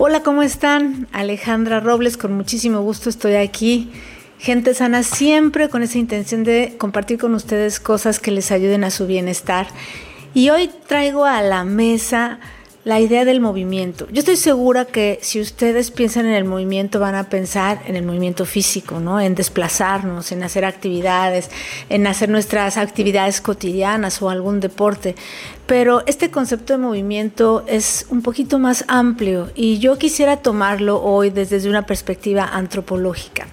Hola, ¿cómo están? Alejandra Robles, con muchísimo gusto estoy aquí. Gente sana siempre con esa intención de compartir con ustedes cosas que les ayuden a su bienestar. Y hoy traigo a la mesa la idea del movimiento. Yo estoy segura que si ustedes piensan en el movimiento van a pensar en el movimiento físico, ¿no? En desplazarnos, en hacer actividades, en hacer nuestras actividades cotidianas o algún deporte. Pero este concepto de movimiento es un poquito más amplio y yo quisiera tomarlo hoy desde una perspectiva antropológica.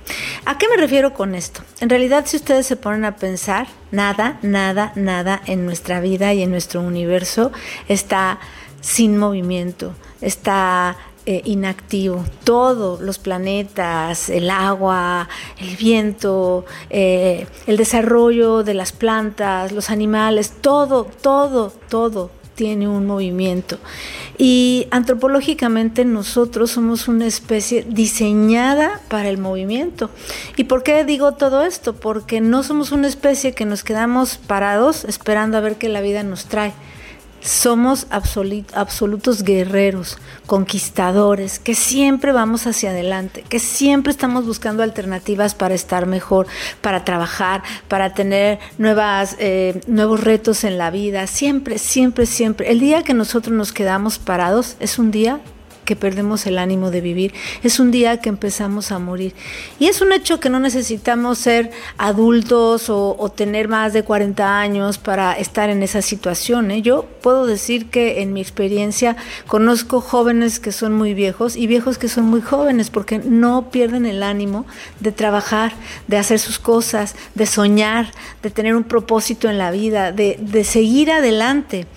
¿A qué me refiero con esto? En realidad, si ustedes se ponen a pensar, nada, nada, nada en nuestra vida y en nuestro universo está sin movimiento, está eh, inactivo. Todo, los planetas, el agua, el viento, eh, el desarrollo de las plantas, los animales, todo, todo, todo tiene un movimiento. Y antropológicamente nosotros somos una especie diseñada para el movimiento. ¿Y por qué digo todo esto? Porque no somos una especie que nos quedamos parados esperando a ver qué la vida nos trae somos absolutos guerreros, conquistadores, que siempre vamos hacia adelante, que siempre estamos buscando alternativas para estar mejor, para trabajar, para tener nuevas, eh, nuevos retos en la vida. Siempre, siempre, siempre. El día que nosotros nos quedamos parados es un día que perdemos el ánimo de vivir, es un día que empezamos a morir. Y es un hecho que no necesitamos ser adultos o, tener más de 40 años para estar en esa situación. Yo puedo decir que en mi experiencia conozco jóvenes que son muy viejos y viejos que son muy jóvenes porque no pierden el ánimo de trabajar, de hacer sus cosas, de soñar, de tener un propósito en la vida, de, de seguir adelante.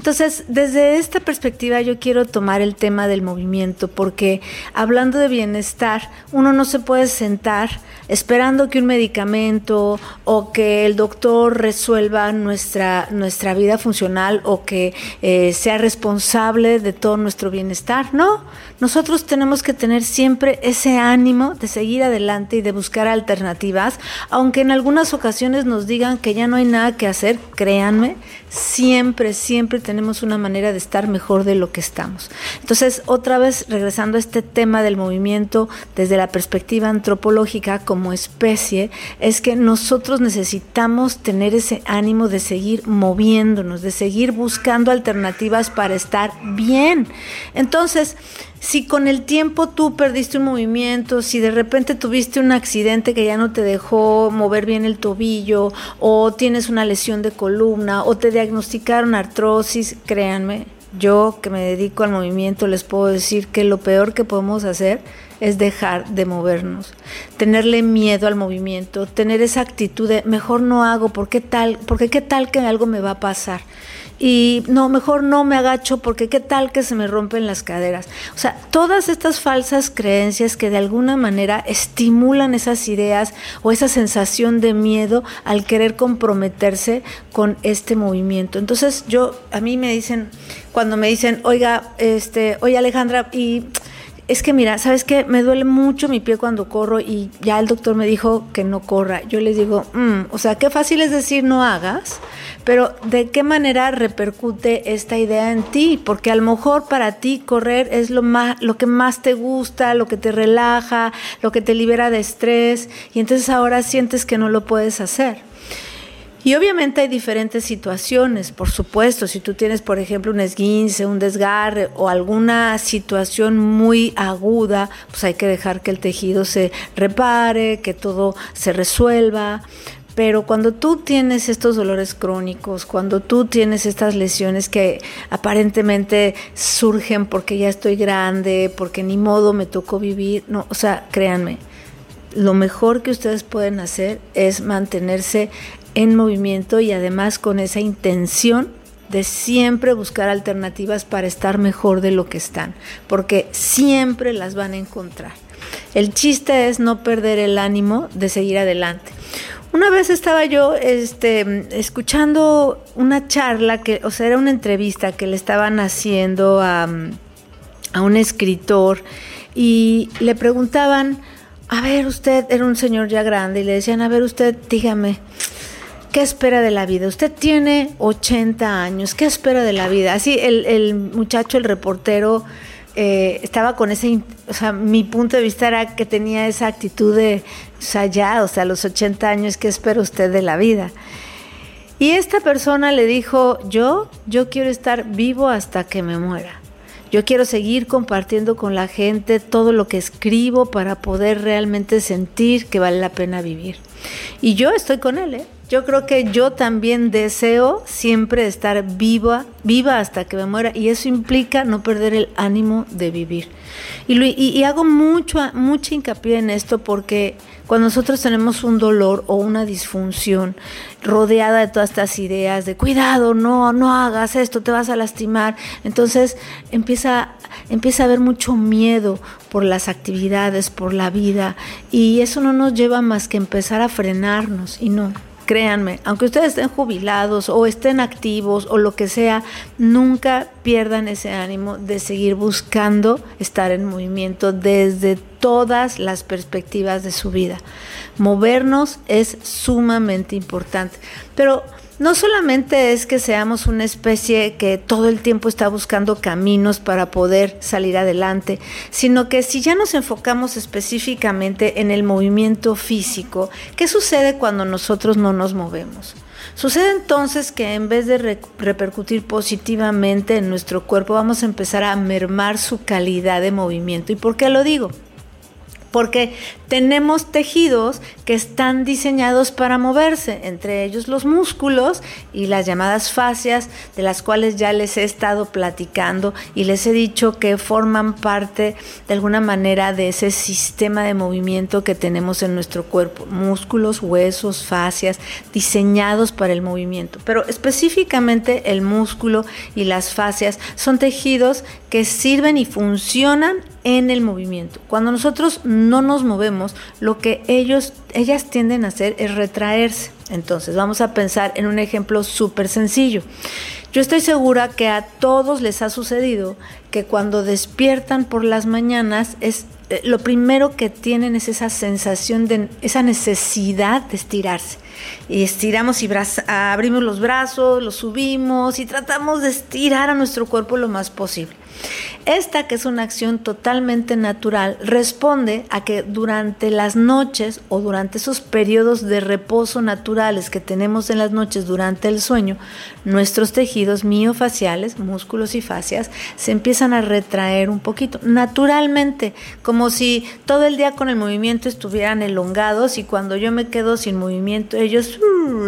Entonces, desde esta perspectiva yo quiero tomar el tema del movimiento, porque hablando de bienestar, uno no se puede sentar esperando que un medicamento o que el doctor resuelva nuestra, nuestra vida funcional o que eh, sea responsable de todo nuestro bienestar. No, nosotros tenemos que tener siempre ese ánimo de seguir adelante y de buscar alternativas, aunque en algunas ocasiones nos digan que ya no hay nada que hacer, créanme, siempre, siempre tenemos una manera de estar mejor de lo que estamos. Entonces, otra vez regresando a este tema del movimiento desde la perspectiva antropológica, como especie es que nosotros necesitamos tener ese ánimo de seguir moviéndonos, de seguir buscando alternativas para estar bien. Entonces, si con el tiempo tú perdiste un movimiento, si de repente tuviste un accidente que ya no te dejó mover bien el tobillo, o tienes una lesión de columna, o te diagnosticaron artrosis, créanme, yo que me dedico al movimiento les puedo decir que lo peor que podemos hacer es dejar de movernos, tenerle miedo al movimiento, tener esa actitud de mejor no hago, porque tal, porque qué tal que algo me va a pasar. Y no, mejor no me agacho porque qué tal que se me rompen las caderas. O sea, todas estas falsas creencias que de alguna manera estimulan esas ideas o esa sensación de miedo al querer comprometerse con este movimiento. Entonces, yo a mí me dicen cuando me dicen, "Oiga, este, oye Alejandra, y es que mira, ¿sabes qué? Me duele mucho mi pie cuando corro y ya el doctor me dijo que no corra. Yo les digo, mm, o sea, qué fácil es decir no hagas, pero ¿de qué manera repercute esta idea en ti? Porque a lo mejor para ti correr es lo, más, lo que más te gusta, lo que te relaja, lo que te libera de estrés y entonces ahora sientes que no lo puedes hacer. Y obviamente hay diferentes situaciones, por supuesto, si tú tienes, por ejemplo, un esguince, un desgarre o alguna situación muy aguda, pues hay que dejar que el tejido se repare, que todo se resuelva. Pero cuando tú tienes estos dolores crónicos, cuando tú tienes estas lesiones que aparentemente surgen porque ya estoy grande, porque ni modo me tocó vivir, no, o sea, créanme, lo mejor que ustedes pueden hacer es mantenerse en movimiento y además con esa intención de siempre buscar alternativas para estar mejor de lo que están, porque siempre las van a encontrar. El chiste es no perder el ánimo de seguir adelante. Una vez estaba yo este, escuchando una charla, que, o sea, era una entrevista que le estaban haciendo a, a un escritor y le preguntaban, a ver, usted era un señor ya grande y le decían, a ver, usted, dígame, ¿Qué espera de la vida? Usted tiene 80 años, ¿qué espera de la vida? Así el, muchacho, el reportero, eh, estaba con ese, o sea, mi punto de vista era que tenía esa actitud de, o sea, ya, o sea, los 80 años, ¿qué espera usted de la vida? Y esta persona le dijo, yo, yo quiero estar vivo hasta que me muera. Yo quiero seguir compartiendo con la gente todo lo que escribo para poder realmente sentir que vale la pena vivir. Y yo estoy con él, ¿eh? Yo creo que yo también deseo siempre estar viva, viva hasta que me muera y eso implica no perder el ánimo de vivir. Y, hago mucho, mucha hincapié en esto porque cuando nosotros tenemos un dolor o una disfunción rodeada de todas estas ideas de cuidado, no, no hagas esto, te vas a lastimar, entonces empieza, empieza a haber mucho miedo por las actividades, por la vida y eso no nos lleva más que empezar a frenarnos y no créanme, aunque ustedes estén jubilados o estén activos o lo que sea, nunca pierdan ese ánimo de seguir buscando estar en movimiento desde todas las perspectivas de su vida. Movernos es sumamente importante. Pero no solamente es que seamos una especie que todo el tiempo está buscando caminos para poder salir adelante, sino que si ya nos enfocamos específicamente en el movimiento físico, ¿qué sucede cuando nosotros no nos movemos? Sucede entonces que en vez de repercutir positivamente en nuestro cuerpo, vamos a empezar a mermar su calidad de movimiento. ¿Y por qué lo digo? Porque tenemos tejidos que están diseñados para moverse, entre ellos los músculos y las llamadas fascias, de las cuales ya les he estado platicando y les he dicho que forman parte de alguna manera de ese sistema de movimiento que tenemos en nuestro cuerpo, músculos, huesos, fascias, diseñados para el movimiento. Pero específicamente el músculo y las fascias son tejidos que sirven y funcionan en el movimiento. Cuando nosotros no nos movemos, lo que ellos, ellas tienden a hacer es retraerse. Entonces, vamos a pensar en un ejemplo súper sencillo. Yo estoy segura que a todos les ha sucedido que cuando despiertan por las mañanas es eh, lo primero que tienen es esa sensación de esa necesidad de estirarse. Y estiramos y abrimos los brazos, los subimos y tratamos de estirar a nuestro cuerpo lo más posible. Esta, que es una acción totalmente natural, responde a que durante las noches o durante esos periodos de reposo naturales que tenemos en las noches durante el sueño, nuestros tejidos miofaciales, músculos y fascias, se empiezan a retraer un poquito, naturalmente, como si todo el día con el movimiento estuvieran elongados y cuando yo me quedo sin movimiento, ellos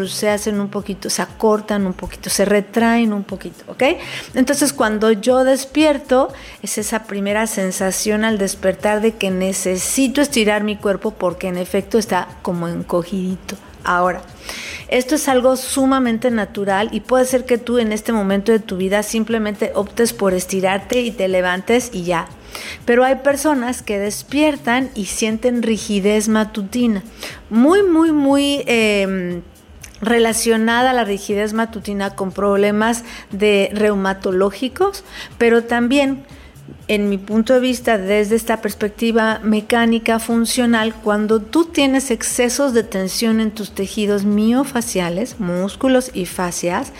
se hacen un poquito, se acortan un poquito, se retraen un poquito, ¿ok? Entonces cuando yo despierto, es esa primera sensación al despertar de que necesito estirar mi cuerpo porque en efecto está como encogidito. Ahora, esto es algo sumamente natural y puede ser que tú en este momento de tu vida simplemente optes por estirarte y te levantes y ya. Pero hay personas que despiertan y sienten rigidez matutina, muy, muy, muy... Em, relacionada a la rigidez matutina con problemas de reumatológicos, pero también en mi punto de vista, desde esta perspectiva mecánica funcional, cuando tú tienes excesos de tensión en tus tejidos miofaciales, músculos y fascias,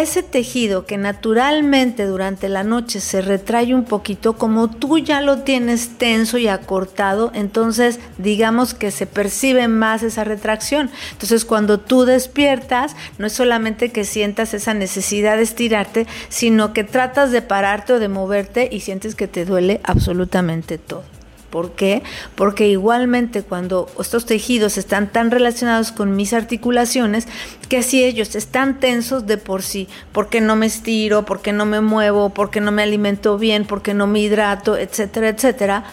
ese tejido que naturalmente durante la noche se retrae un poquito, como tú ya lo tienes tenso y acortado, entonces digamos que se percibe más esa retracción. Entonces cuando tú despiertas, no es solamente que sientas esa necesidad de estirarte, sino que tratas de pararte o de moverte y sientes que te duele absolutamente todo. ¿Por qué? Porque igualmente cuando estos tejidos están tan relacionados con mis articulaciones, que si ellos están tensos de por sí, porque no me estiro, porque no me muevo, porque no me alimento bien, porque no me hidrato, etcétera, etcétera.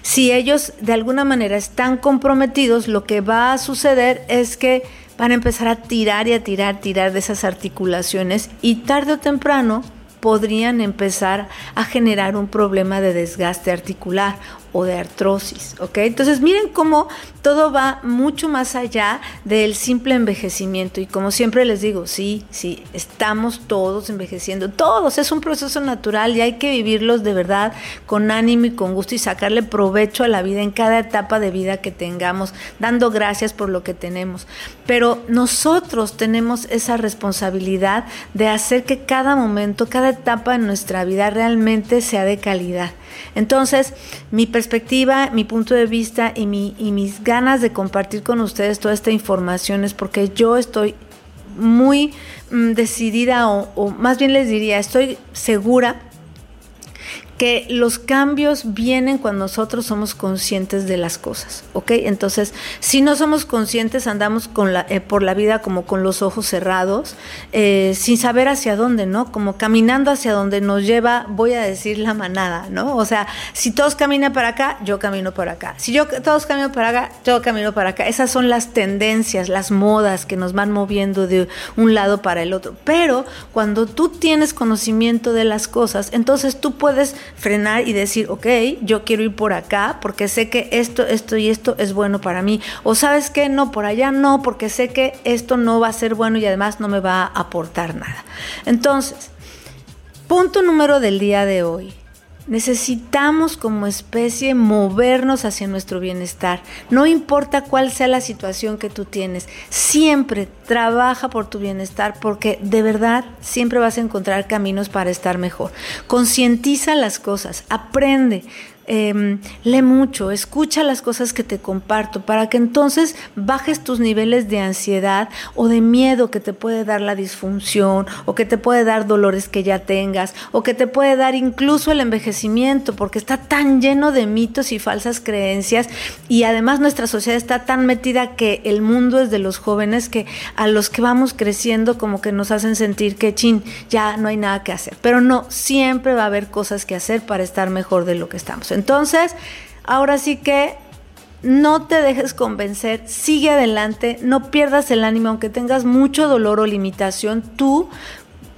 Si ellos de alguna manera están comprometidos, lo que va a suceder es que van a empezar a tirar y a tirar, tirar de esas articulaciones y tarde o temprano podrían empezar a generar un problema de desgaste articular o de artrosis, ¿ok? Entonces miren cómo todo va mucho más allá del simple envejecimiento y como siempre les digo, sí, sí, estamos todos envejeciendo, todos, es un proceso natural y hay que vivirlos de verdad con ánimo y con gusto y sacarle provecho a la vida en cada etapa de vida que tengamos, dando gracias por lo que tenemos. Pero nosotros tenemos esa responsabilidad de hacer que cada momento, cada etapa en nuestra vida realmente sea de calidad. Entonces, mi perspectiva, mi punto de vista y, mi, y mis ganas de compartir con ustedes toda esta información es porque yo estoy muy mm, decidida o, o más bien les diría, estoy segura que los cambios vienen cuando nosotros somos conscientes de las cosas, ¿ok? Entonces, si no somos conscientes, andamos con la, eh, por la vida como con los ojos cerrados, eh, sin saber hacia dónde, ¿no? Como caminando hacia donde nos lleva, voy a decir, la manada, ¿no? O sea, si todos caminan para acá, yo camino para acá. Si yo todos caminan para acá, yo camino para acá. Esas son las tendencias, las modas que nos van moviendo de un lado para el otro. Pero cuando tú tienes conocimiento de las cosas, entonces tú puedes frenar y decir, ok, yo quiero ir por acá porque sé que esto, esto y esto es bueno para mí. O sabes que no, por allá no, porque sé que esto no va a ser bueno y además no me va a aportar nada. Entonces, punto número del día de hoy. Necesitamos como especie movernos hacia nuestro bienestar. No importa cuál sea la situación que tú tienes, siempre trabaja por tu bienestar porque de verdad siempre vas a encontrar caminos para estar mejor. Concientiza las cosas, aprende, eh, lee mucho, escucha las cosas que te comparto para que entonces bajes tus niveles de ansiedad o de miedo que te puede dar la disfunción o que te puede dar dolores que ya tengas o que te puede dar incluso el envejecimiento porque está tan lleno de mitos y falsas creencias y además nuestra sociedad está tan metida que el mundo es de los jóvenes que a los que vamos creciendo como que nos hacen sentir que chin, ya no hay nada que hacer. Pero no, siempre va a haber cosas que hacer para estar mejor de lo que estamos. Entonces, ahora sí que no te dejes convencer, sigue adelante, no pierdas el ánimo, aunque tengas mucho dolor o limitación, tú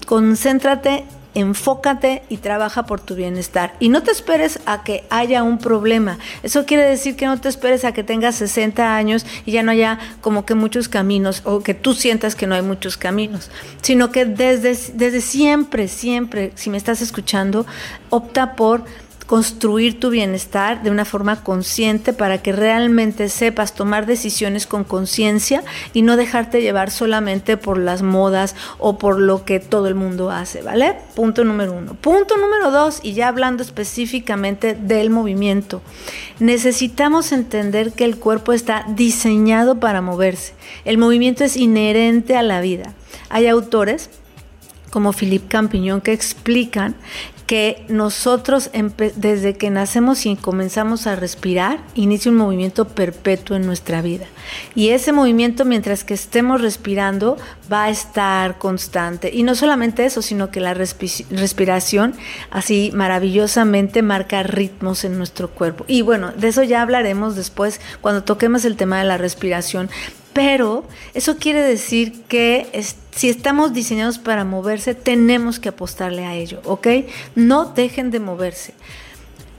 concéntrate, enfócate y trabaja por tu bienestar. Y no te esperes a que haya un problema. Eso quiere decir que no te esperes a que tengas 60 años y ya no haya como que muchos caminos o que tú sientas que no hay muchos caminos, sino que desde, desde siempre, siempre, si me estás escuchando, opta por construir tu bienestar de una forma consciente para que realmente sepas tomar decisiones con conciencia y no dejarte llevar solamente por las modas o por lo que todo el mundo hace, ¿vale? Punto número uno. Punto número dos, y ya hablando específicamente del movimiento, necesitamos entender que el cuerpo está diseñado para moverse. El movimiento es inherente a la vida. Hay autores como Philippe Campiñón que explican que nosotros desde que nacemos y comenzamos a respirar, inicia un movimiento perpetuo en nuestra vida. Y ese movimiento, mientras que estemos respirando, va a estar constante. Y no solamente eso, sino que la respiración así maravillosamente marca ritmos en nuestro cuerpo. Y bueno, de eso ya hablaremos después cuando toquemos el tema de la respiración. Pero eso quiere decir que si estamos diseñados para moverse, tenemos que apostarle a ello, ¿ok? No dejen de moverse.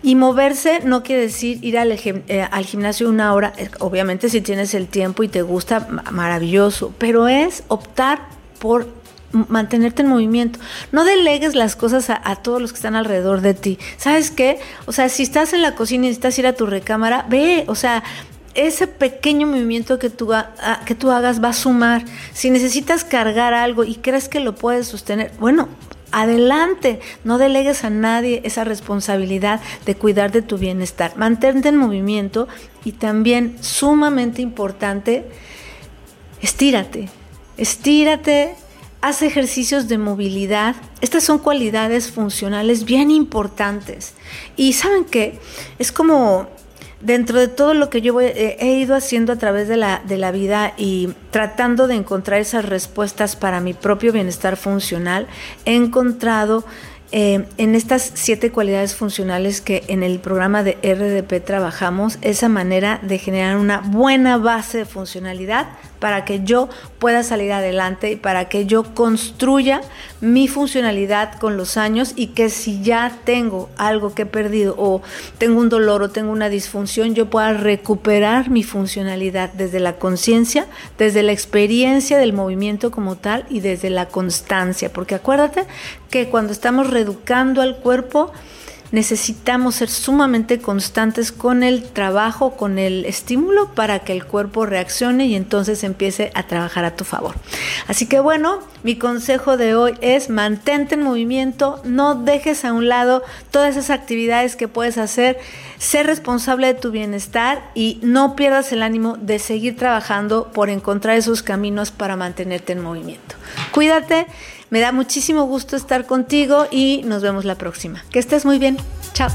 Y moverse no quiere decir ir al, eh, gimnasio una hora, eh, obviamente si tienes el tiempo y te gusta, maravilloso, pero es optar por mantenerte en movimiento. No delegues las cosas a, a, todos los que están alrededor de ti. ¿Sabes qué? O sea, si estás en la cocina y necesitas ir a tu recámara, ve, o sea, ese pequeño movimiento que tú, que tú hagas va a sumar. Si necesitas cargar algo y crees que lo puedes sostener, bueno, adelante, no delegues a nadie esa responsabilidad de cuidar de tu bienestar. Mantente en movimiento y también sumamente importante, estírate, estírate, haz ejercicios de movilidad. Estas son cualidades funcionales bien importantes. Y saben que es como dentro de todo lo que yo he ido haciendo a través de la, de la vida y tratando de encontrar esas respuestas para mi propio bienestar funcional, he encontrado eh, en estas siete cualidades funcionales que en el programa de RDP trabajamos, esa manera de generar una buena base de funcionalidad para que yo pueda salir adelante y para que yo construya mi funcionalidad con los años y que si ya tengo algo que he perdido o tengo un dolor o tengo una disfunción, yo pueda recuperar mi funcionalidad desde la conciencia, desde la experiencia del movimiento como tal y desde la constancia. Porque acuérdate que cuando estamos reeducando al cuerpo, necesitamos ser sumamente constantes con el trabajo, con el estímulo para que el cuerpo reaccione y entonces empiece a trabajar a tu favor. Así que bueno, mi consejo de hoy es mantente en movimiento, no dejes a un lado todas esas actividades que puedes hacer, sé responsable de tu bienestar y no pierdas el ánimo de seguir trabajando por encontrar esos caminos para mantenerte en movimiento. Cuídate me da muchísimo gusto estar contigo y nos vemos la próxima. Que estés muy bien. Chao.